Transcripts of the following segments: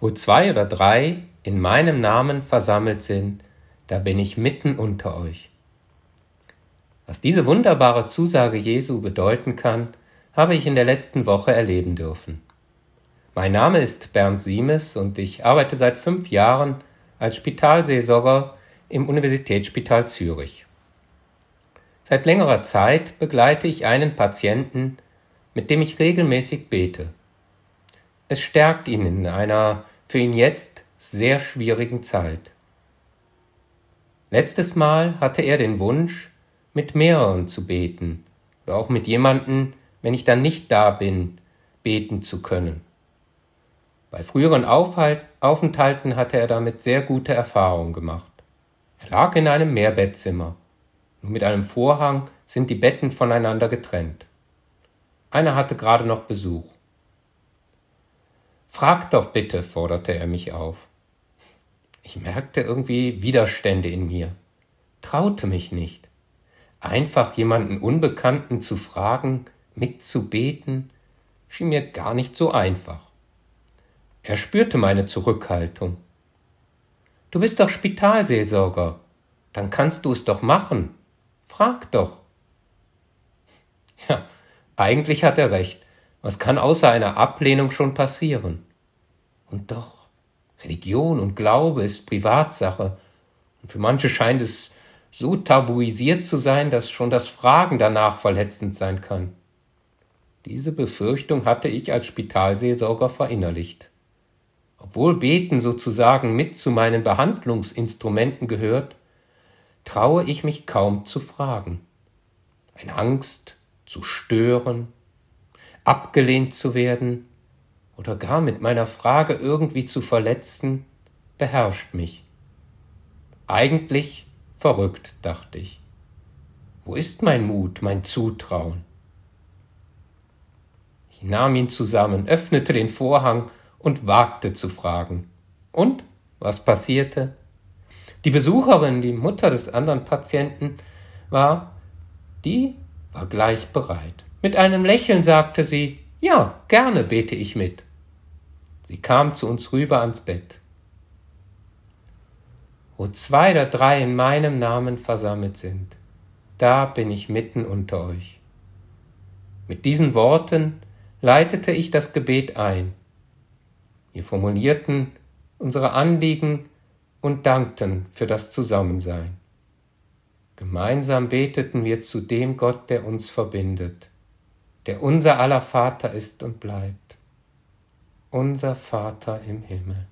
Wo zwei oder drei in meinem Namen versammelt sind, da bin ich mitten unter euch. Was diese wunderbare Zusage Jesu bedeuten kann, habe ich in der letzten Woche erleben dürfen. Mein Name ist Bernd Siemes und ich arbeite seit fünf Jahren als Spitalseelsorger im Universitätsspital Zürich. Seit längerer Zeit begleite ich einen Patienten, mit dem ich regelmäßig bete. Es stärkt ihn in einer für ihn jetzt sehr schwierigen Zeit. Letztes Mal hatte er den Wunsch, mit mehreren zu beten oder auch mit jemanden, wenn ich dann nicht da bin, beten zu können. Bei früheren Aufenthalten hatte er damit sehr gute Erfahrungen gemacht. Er lag in einem Mehrbettzimmer. Nur mit einem Vorhang sind die Betten voneinander getrennt. Einer hatte gerade noch Besuch. Frag doch bitte, forderte er mich auf. Ich merkte irgendwie Widerstände in mir, traute mich nicht. Einfach jemanden Unbekannten zu fragen, mitzubeten, schien mir gar nicht so einfach. Er spürte meine Zurückhaltung. Du bist doch Spitalseelsorger, dann kannst du es doch machen. Frag doch. Ja, eigentlich hat er recht. Was kann außer einer Ablehnung schon passieren? Und doch, Religion und Glaube ist Privatsache, und für manche scheint es so tabuisiert zu sein, dass schon das Fragen danach verletzend sein kann. Diese Befürchtung hatte ich als Spitalseelsorger verinnerlicht. Obwohl Beten sozusagen mit zu meinen Behandlungsinstrumenten gehört, traue ich mich kaum zu fragen. Eine Angst zu stören, abgelehnt zu werden oder gar mit meiner Frage irgendwie zu verletzen, beherrscht mich. Eigentlich verrückt, dachte ich. Wo ist mein Mut, mein Zutrauen? Ich nahm ihn zusammen, öffnete den Vorhang und wagte zu fragen. Und was passierte? Die Besucherin, die Mutter des anderen Patienten, war, die war gleich bereit. Mit einem Lächeln sagte sie, ja, gerne bete ich mit. Sie kam zu uns rüber ans Bett. Wo zwei oder drei in meinem Namen versammelt sind, da bin ich mitten unter euch. Mit diesen Worten leitete ich das Gebet ein. Wir formulierten unsere Anliegen und dankten für das Zusammensein. Gemeinsam beteten wir zu dem Gott, der uns verbindet der unser aller Vater ist und bleibt, unser Vater im Himmel.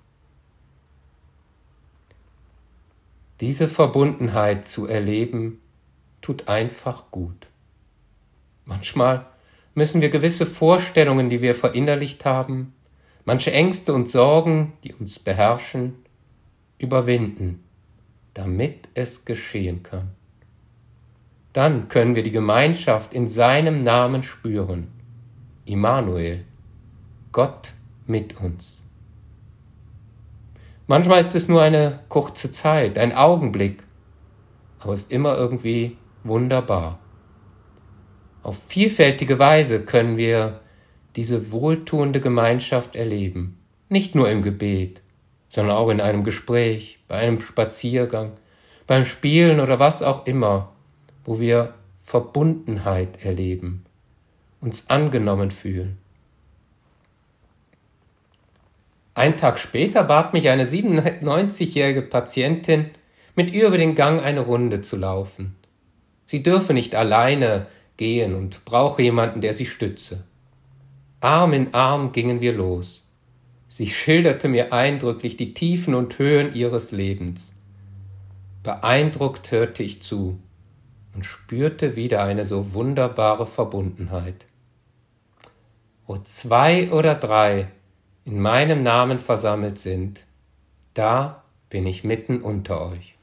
Diese Verbundenheit zu erleben, tut einfach gut. Manchmal müssen wir gewisse Vorstellungen, die wir verinnerlicht haben, manche Ängste und Sorgen, die uns beherrschen, überwinden, damit es geschehen kann dann können wir die Gemeinschaft in seinem Namen spüren. Immanuel, Gott mit uns. Manchmal ist es nur eine kurze Zeit, ein Augenblick, aber es ist immer irgendwie wunderbar. Auf vielfältige Weise können wir diese wohltuende Gemeinschaft erleben, nicht nur im Gebet, sondern auch in einem Gespräch, bei einem Spaziergang, beim Spielen oder was auch immer wo wir Verbundenheit erleben, uns angenommen fühlen. Ein Tag später bat mich eine 97-jährige Patientin, mit ihr über den Gang eine Runde zu laufen. Sie dürfe nicht alleine gehen und brauche jemanden, der sie stütze. Arm in Arm gingen wir los. Sie schilderte mir eindrücklich die Tiefen und Höhen ihres Lebens. Beeindruckt hörte ich zu und spürte wieder eine so wunderbare Verbundenheit. Wo zwei oder drei in meinem Namen versammelt sind, da bin ich mitten unter euch.